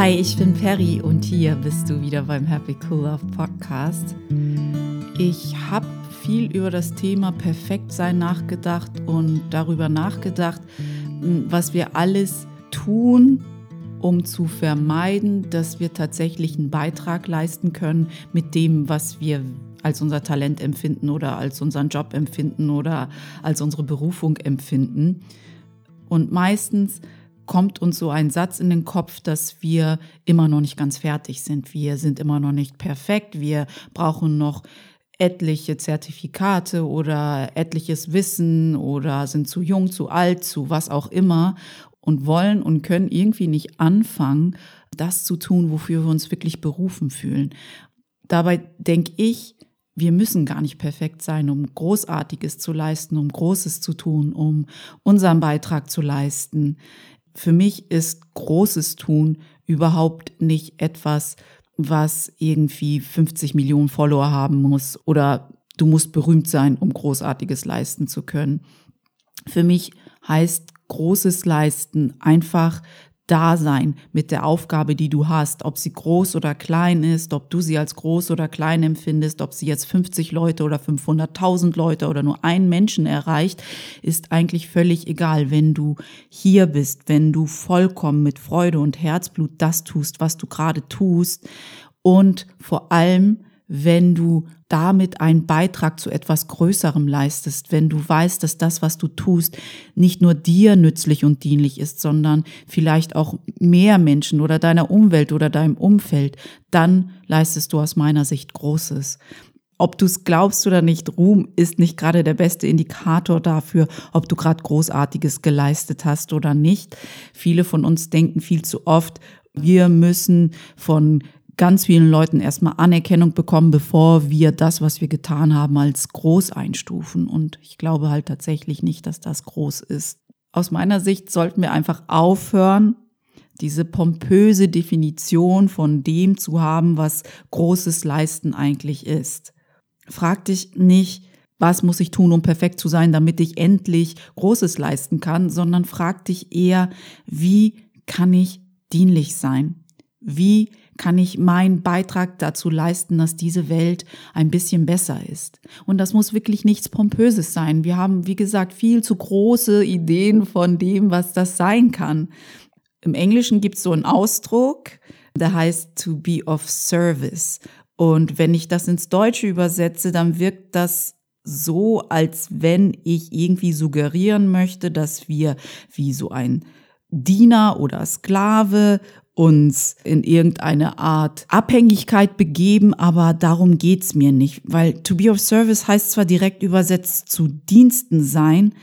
Hi, ich bin Perry und hier bist du wieder beim Happy Cool Love Podcast. Ich habe viel über das Thema Perfektsein nachgedacht und darüber nachgedacht, was wir alles tun, um zu vermeiden, dass wir tatsächlich einen Beitrag leisten können mit dem, was wir als unser Talent empfinden oder als unseren Job empfinden oder als unsere Berufung empfinden. Und meistens kommt uns so ein Satz in den Kopf, dass wir immer noch nicht ganz fertig sind. Wir sind immer noch nicht perfekt. Wir brauchen noch etliche Zertifikate oder etliches Wissen oder sind zu jung, zu alt, zu was auch immer und wollen und können irgendwie nicht anfangen, das zu tun, wofür wir uns wirklich berufen fühlen. Dabei denke ich, wir müssen gar nicht perfekt sein, um Großartiges zu leisten, um Großes zu tun, um unseren Beitrag zu leisten. Für mich ist großes Tun überhaupt nicht etwas, was irgendwie 50 Millionen Follower haben muss oder du musst berühmt sein, um großartiges leisten zu können. Für mich heißt großes Leisten einfach da sein mit der Aufgabe, die du hast, ob sie groß oder klein ist, ob du sie als groß oder klein empfindest, ob sie jetzt 50 Leute oder 500.000 Leute oder nur einen Menschen erreicht, ist eigentlich völlig egal, wenn du hier bist, wenn du vollkommen mit Freude und Herzblut das tust, was du gerade tust und vor allem, wenn du damit einen Beitrag zu etwas Größerem leistest, wenn du weißt, dass das, was du tust, nicht nur dir nützlich und dienlich ist, sondern vielleicht auch mehr Menschen oder deiner Umwelt oder deinem Umfeld, dann leistest du aus meiner Sicht Großes. Ob du es glaubst oder nicht, Ruhm ist nicht gerade der beste Indikator dafür, ob du gerade Großartiges geleistet hast oder nicht. Viele von uns denken viel zu oft, wir müssen von ganz vielen Leuten erstmal Anerkennung bekommen, bevor wir das, was wir getan haben, als groß einstufen. Und ich glaube halt tatsächlich nicht, dass das groß ist. Aus meiner Sicht sollten wir einfach aufhören, diese pompöse Definition von dem zu haben, was großes Leisten eigentlich ist. Frag dich nicht, was muss ich tun, um perfekt zu sein, damit ich endlich Großes leisten kann, sondern frag dich eher, wie kann ich dienlich sein? Wie kann ich meinen Beitrag dazu leisten, dass diese Welt ein bisschen besser ist. Und das muss wirklich nichts Pompöses sein. Wir haben, wie gesagt, viel zu große Ideen von dem, was das sein kann. Im Englischen gibt es so einen Ausdruck, der heißt to be of service. Und wenn ich das ins Deutsche übersetze, dann wirkt das so, als wenn ich irgendwie suggerieren möchte, dass wir wie so ein Diener oder Sklave uns in irgendeine Art Abhängigkeit begeben, aber darum geht's mir nicht, weil to be of service heißt zwar direkt übersetzt zu Diensten sein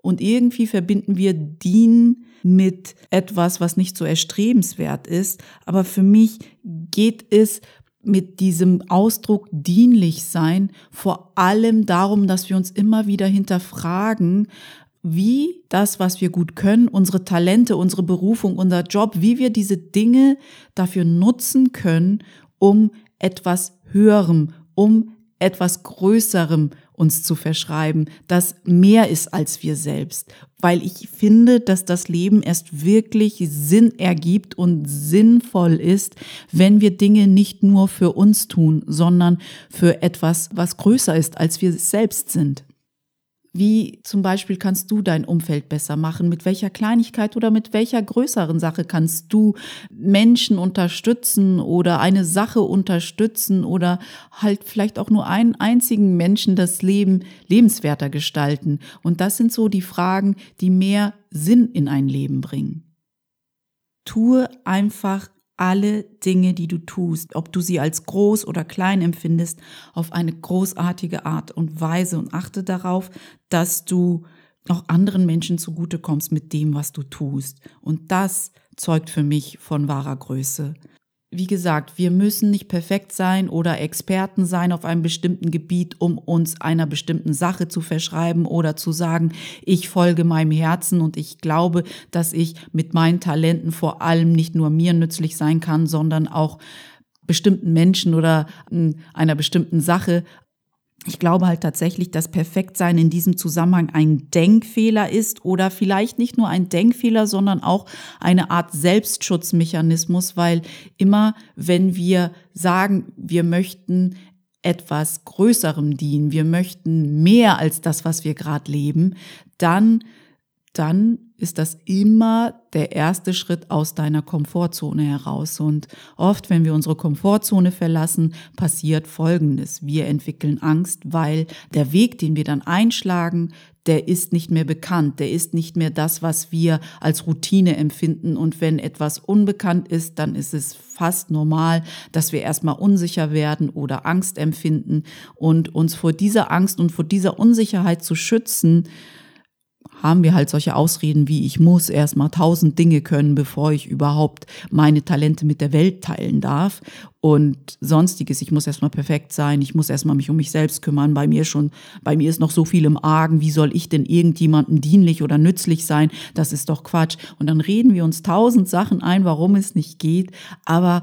und irgendwie verbinden wir dienen mit etwas, was nicht so erstrebenswert ist, aber für mich geht es mit diesem Ausdruck dienlich sein vor allem darum, dass wir uns immer wieder hinterfragen, wie das, was wir gut können, unsere Talente, unsere Berufung, unser Job, wie wir diese Dinge dafür nutzen können, um etwas Höherem, um etwas Größerem uns zu verschreiben, das mehr ist als wir selbst. Weil ich finde, dass das Leben erst wirklich Sinn ergibt und sinnvoll ist, wenn wir Dinge nicht nur für uns tun, sondern für etwas, was größer ist, als wir selbst sind. Wie zum Beispiel kannst du dein Umfeld besser machen? Mit welcher Kleinigkeit oder mit welcher größeren Sache kannst du Menschen unterstützen oder eine Sache unterstützen oder halt vielleicht auch nur einen einzigen Menschen das Leben lebenswerter gestalten? Und das sind so die Fragen, die mehr Sinn in ein Leben bringen. Tue einfach alle Dinge, die du tust, ob du sie als groß oder klein empfindest, auf eine großartige Art und Weise und achte darauf, dass du auch anderen Menschen zugutekommst mit dem, was du tust. Und das zeugt für mich von wahrer Größe wie gesagt, wir müssen nicht perfekt sein oder Experten sein auf einem bestimmten Gebiet, um uns einer bestimmten Sache zu verschreiben oder zu sagen, ich folge meinem Herzen und ich glaube, dass ich mit meinen Talenten vor allem nicht nur mir nützlich sein kann, sondern auch bestimmten Menschen oder hm, einer bestimmten Sache. Ich glaube halt tatsächlich, dass Perfektsein in diesem Zusammenhang ein Denkfehler ist oder vielleicht nicht nur ein Denkfehler, sondern auch eine Art Selbstschutzmechanismus, weil immer wenn wir sagen, wir möchten etwas Größerem dienen, wir möchten mehr als das, was wir gerade leben, dann, dann ist das immer der erste Schritt aus deiner Komfortzone heraus. Und oft, wenn wir unsere Komfortzone verlassen, passiert Folgendes. Wir entwickeln Angst, weil der Weg, den wir dann einschlagen, der ist nicht mehr bekannt, der ist nicht mehr das, was wir als Routine empfinden. Und wenn etwas unbekannt ist, dann ist es fast normal, dass wir erstmal unsicher werden oder Angst empfinden. Und uns vor dieser Angst und vor dieser Unsicherheit zu schützen, haben wir halt solche Ausreden wie ich muss erstmal tausend Dinge können, bevor ich überhaupt meine Talente mit der Welt teilen darf und sonstiges. Ich muss erstmal perfekt sein, ich muss erstmal mich um mich selbst kümmern. Bei mir schon, bei mir ist noch so viel im Argen. Wie soll ich denn irgendjemandem dienlich oder nützlich sein? Das ist doch Quatsch. Und dann reden wir uns tausend Sachen ein, warum es nicht geht. Aber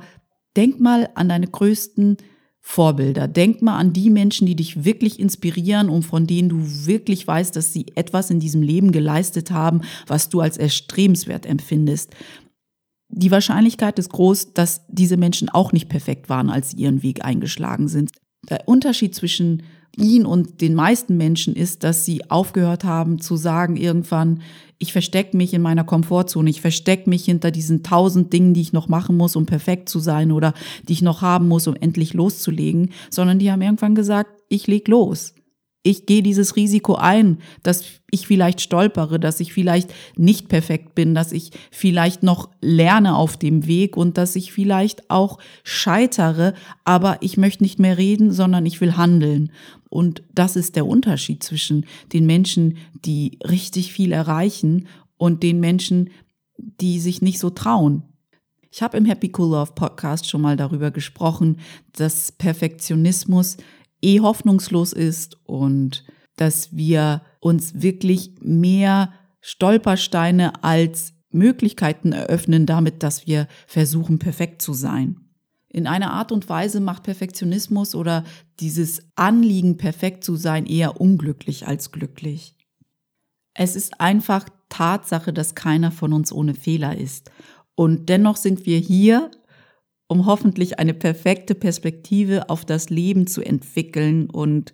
denk mal an deine größten Vorbilder. Denk mal an die Menschen, die dich wirklich inspirieren und von denen du wirklich weißt, dass sie etwas in diesem Leben geleistet haben, was du als erstrebenswert empfindest. Die Wahrscheinlichkeit ist groß, dass diese Menschen auch nicht perfekt waren, als sie ihren Weg eingeschlagen sind. Der Unterschied zwischen ihn und den meisten Menschen ist, dass sie aufgehört haben zu sagen irgendwann, ich verstecke mich in meiner Komfortzone, ich verstecke mich hinter diesen tausend Dingen, die ich noch machen muss, um perfekt zu sein oder die ich noch haben muss, um endlich loszulegen, sondern die haben irgendwann gesagt, ich leg los ich gehe dieses Risiko ein, dass ich vielleicht stolpere, dass ich vielleicht nicht perfekt bin, dass ich vielleicht noch lerne auf dem Weg und dass ich vielleicht auch scheitere, aber ich möchte nicht mehr reden, sondern ich will handeln. Und das ist der Unterschied zwischen den Menschen, die richtig viel erreichen und den Menschen, die sich nicht so trauen. Ich habe im Happy Cool Love Podcast schon mal darüber gesprochen, dass Perfektionismus eh hoffnungslos ist und dass wir uns wirklich mehr Stolpersteine als Möglichkeiten eröffnen, damit, dass wir versuchen, perfekt zu sein. In einer Art und Weise macht Perfektionismus oder dieses Anliegen, perfekt zu sein, eher unglücklich als glücklich. Es ist einfach Tatsache, dass keiner von uns ohne Fehler ist. Und dennoch sind wir hier um hoffentlich eine perfekte Perspektive auf das Leben zu entwickeln. Und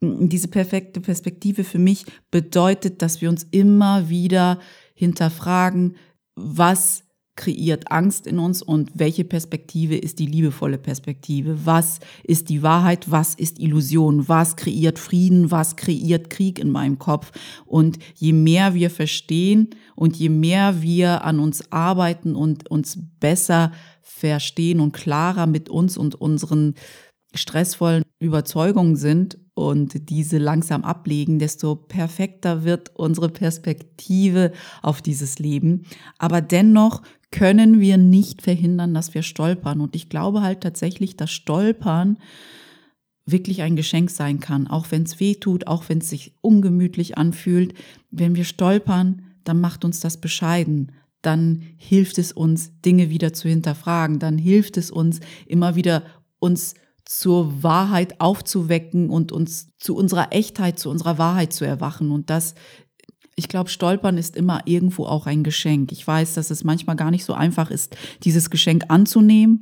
diese perfekte Perspektive für mich bedeutet, dass wir uns immer wieder hinterfragen, was kreiert Angst in uns und welche Perspektive ist die liebevolle Perspektive? Was ist die Wahrheit? Was ist Illusion? Was kreiert Frieden? Was kreiert Krieg in meinem Kopf? Und je mehr wir verstehen und je mehr wir an uns arbeiten und uns besser verstehen und klarer mit uns und unseren stressvollen Überzeugungen sind und diese langsam ablegen, desto perfekter wird unsere Perspektive auf dieses Leben. Aber dennoch können wir nicht verhindern, dass wir stolpern. Und ich glaube halt tatsächlich, dass Stolpern wirklich ein Geschenk sein kann, auch wenn es weh tut, auch wenn es sich ungemütlich anfühlt. Wenn wir stolpern, dann macht uns das bescheiden dann hilft es uns, Dinge wieder zu hinterfragen, dann hilft es uns, immer wieder uns zur Wahrheit aufzuwecken und uns zu unserer Echtheit, zu unserer Wahrheit zu erwachen. Und das, ich glaube, Stolpern ist immer irgendwo auch ein Geschenk. Ich weiß, dass es manchmal gar nicht so einfach ist, dieses Geschenk anzunehmen.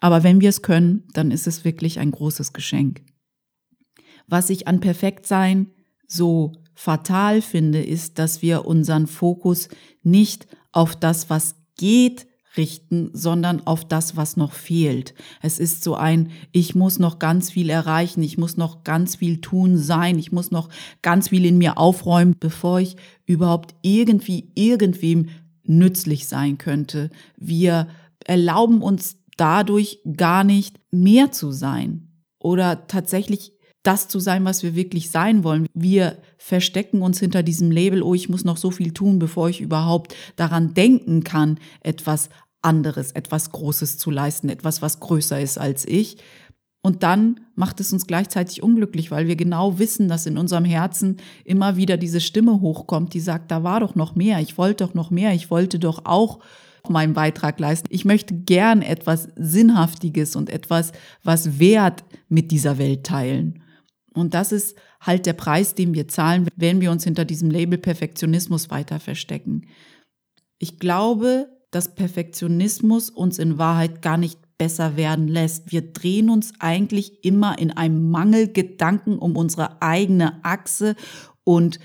Aber wenn wir es können, dann ist es wirklich ein großes Geschenk. Was ich an Perfektsein so fatal finde, ist, dass wir unseren Fokus nicht auf das, was geht, richten, sondern auf das, was noch fehlt. Es ist so ein, ich muss noch ganz viel erreichen, ich muss noch ganz viel tun sein, ich muss noch ganz viel in mir aufräumen, bevor ich überhaupt irgendwie irgendwem nützlich sein könnte. Wir erlauben uns dadurch gar nicht mehr zu sein oder tatsächlich das zu sein, was wir wirklich sein wollen. Wir verstecken uns hinter diesem Label, oh, ich muss noch so viel tun, bevor ich überhaupt daran denken kann, etwas anderes, etwas Großes zu leisten, etwas, was größer ist als ich. Und dann macht es uns gleichzeitig unglücklich, weil wir genau wissen, dass in unserem Herzen immer wieder diese Stimme hochkommt, die sagt, da war doch noch mehr, ich wollte doch noch mehr, ich wollte doch auch meinen Beitrag leisten. Ich möchte gern etwas Sinnhaftiges und etwas, was Wert mit dieser Welt teilen. Und das ist halt der Preis, den wir zahlen, wenn wir uns hinter diesem Label Perfektionismus weiter verstecken. Ich glaube, dass Perfektionismus uns in Wahrheit gar nicht besser werden lässt. Wir drehen uns eigentlich immer in einem Mangelgedanken um unsere eigene Achse und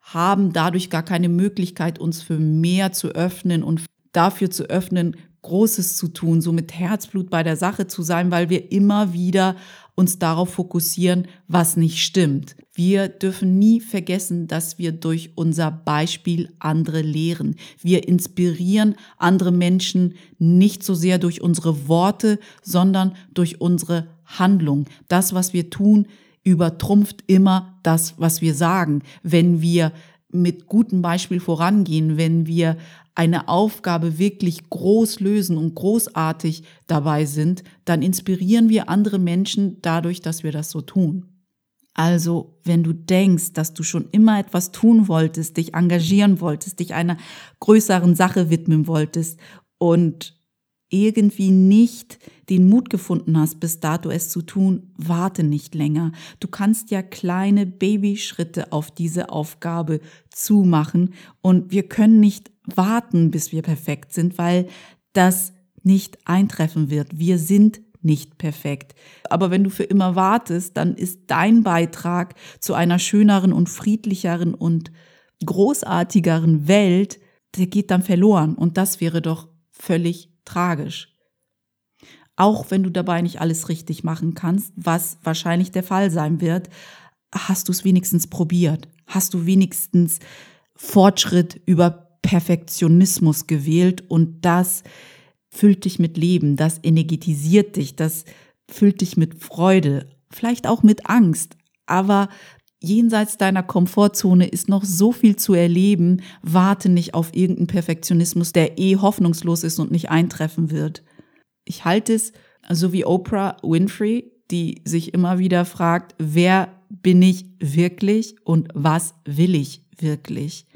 haben dadurch gar keine Möglichkeit, uns für mehr zu öffnen und dafür zu öffnen, Großes zu tun, so mit Herzblut bei der Sache zu sein, weil wir immer wieder uns darauf fokussieren, was nicht stimmt. Wir dürfen nie vergessen, dass wir durch unser Beispiel andere lehren. Wir inspirieren andere Menschen nicht so sehr durch unsere Worte, sondern durch unsere Handlung. Das, was wir tun, übertrumpft immer das, was wir sagen. Wenn wir mit gutem Beispiel vorangehen, wenn wir eine Aufgabe wirklich groß lösen und großartig dabei sind, dann inspirieren wir andere Menschen dadurch, dass wir das so tun. Also, wenn du denkst, dass du schon immer etwas tun wolltest, dich engagieren wolltest, dich einer größeren Sache widmen wolltest und irgendwie nicht den Mut gefunden hast, bis dato es zu tun, warte nicht länger. Du kannst ja kleine Babyschritte auf diese Aufgabe zumachen und wir können nicht warten, bis wir perfekt sind, weil das nicht eintreffen wird. Wir sind nicht perfekt. Aber wenn du für immer wartest, dann ist dein Beitrag zu einer schöneren und friedlicheren und großartigeren Welt, der geht dann verloren. Und das wäre doch völlig tragisch. Auch wenn du dabei nicht alles richtig machen kannst, was wahrscheinlich der Fall sein wird, hast du es wenigstens probiert. Hast du wenigstens Fortschritt über Perfektionismus gewählt und das füllt dich mit Leben, das energetisiert dich, das füllt dich mit Freude, vielleicht auch mit Angst, aber jenseits deiner Komfortzone ist noch so viel zu erleben. Warte nicht auf irgendeinen Perfektionismus, der eh hoffnungslos ist und nicht eintreffen wird. Ich halte es so wie Oprah Winfrey, die sich immer wieder fragt, wer bin ich wirklich und was will ich wirklich?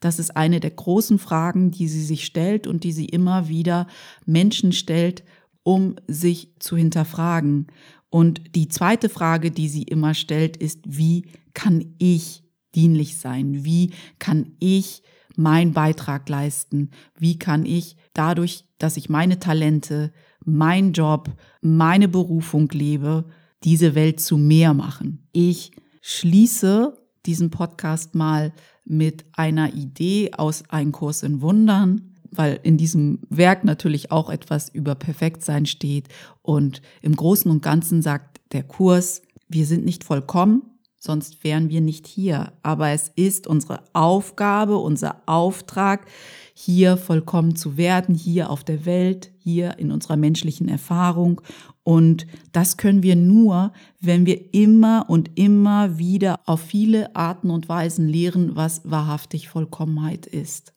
Das ist eine der großen Fragen, die sie sich stellt und die sie immer wieder Menschen stellt, um sich zu hinterfragen. Und die zweite Frage, die sie immer stellt, ist, wie kann ich dienlich sein? Wie kann ich meinen Beitrag leisten? Wie kann ich dadurch, dass ich meine Talente, mein Job, meine Berufung lebe, diese Welt zu mehr machen? Ich schließe diesen Podcast mal mit einer Idee aus Ein Kurs in Wundern weil in diesem Werk natürlich auch etwas über Perfektsein steht. Und im Großen und Ganzen sagt der Kurs, wir sind nicht vollkommen, sonst wären wir nicht hier. Aber es ist unsere Aufgabe, unser Auftrag, hier vollkommen zu werden, hier auf der Welt, hier in unserer menschlichen Erfahrung. Und das können wir nur, wenn wir immer und immer wieder auf viele Arten und Weisen lehren, was wahrhaftig Vollkommenheit ist.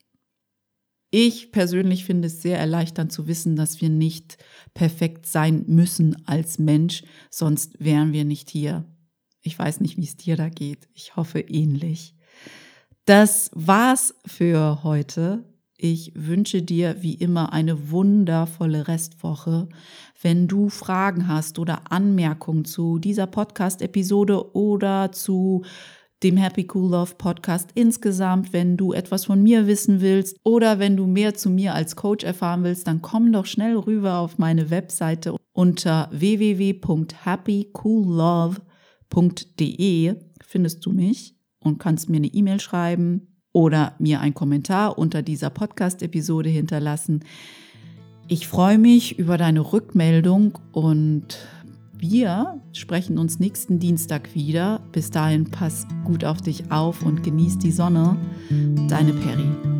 Ich persönlich finde es sehr erleichternd zu wissen, dass wir nicht perfekt sein müssen als Mensch, sonst wären wir nicht hier. Ich weiß nicht, wie es dir da geht. Ich hoffe ähnlich. Das war's für heute. Ich wünsche dir wie immer eine wundervolle Restwoche. Wenn du Fragen hast oder Anmerkungen zu dieser Podcast-Episode oder zu dem Happy Cool Love Podcast insgesamt. Wenn du etwas von mir wissen willst oder wenn du mehr zu mir als Coach erfahren willst, dann komm doch schnell rüber auf meine Webseite unter www.happycoollove.de findest du mich und kannst mir eine E-Mail schreiben oder mir einen Kommentar unter dieser Podcast-Episode hinterlassen. Ich freue mich über deine Rückmeldung und wir sprechen uns nächsten Dienstag wieder. Bis dahin pass gut auf dich auf und genieß die Sonne. Deine Peri.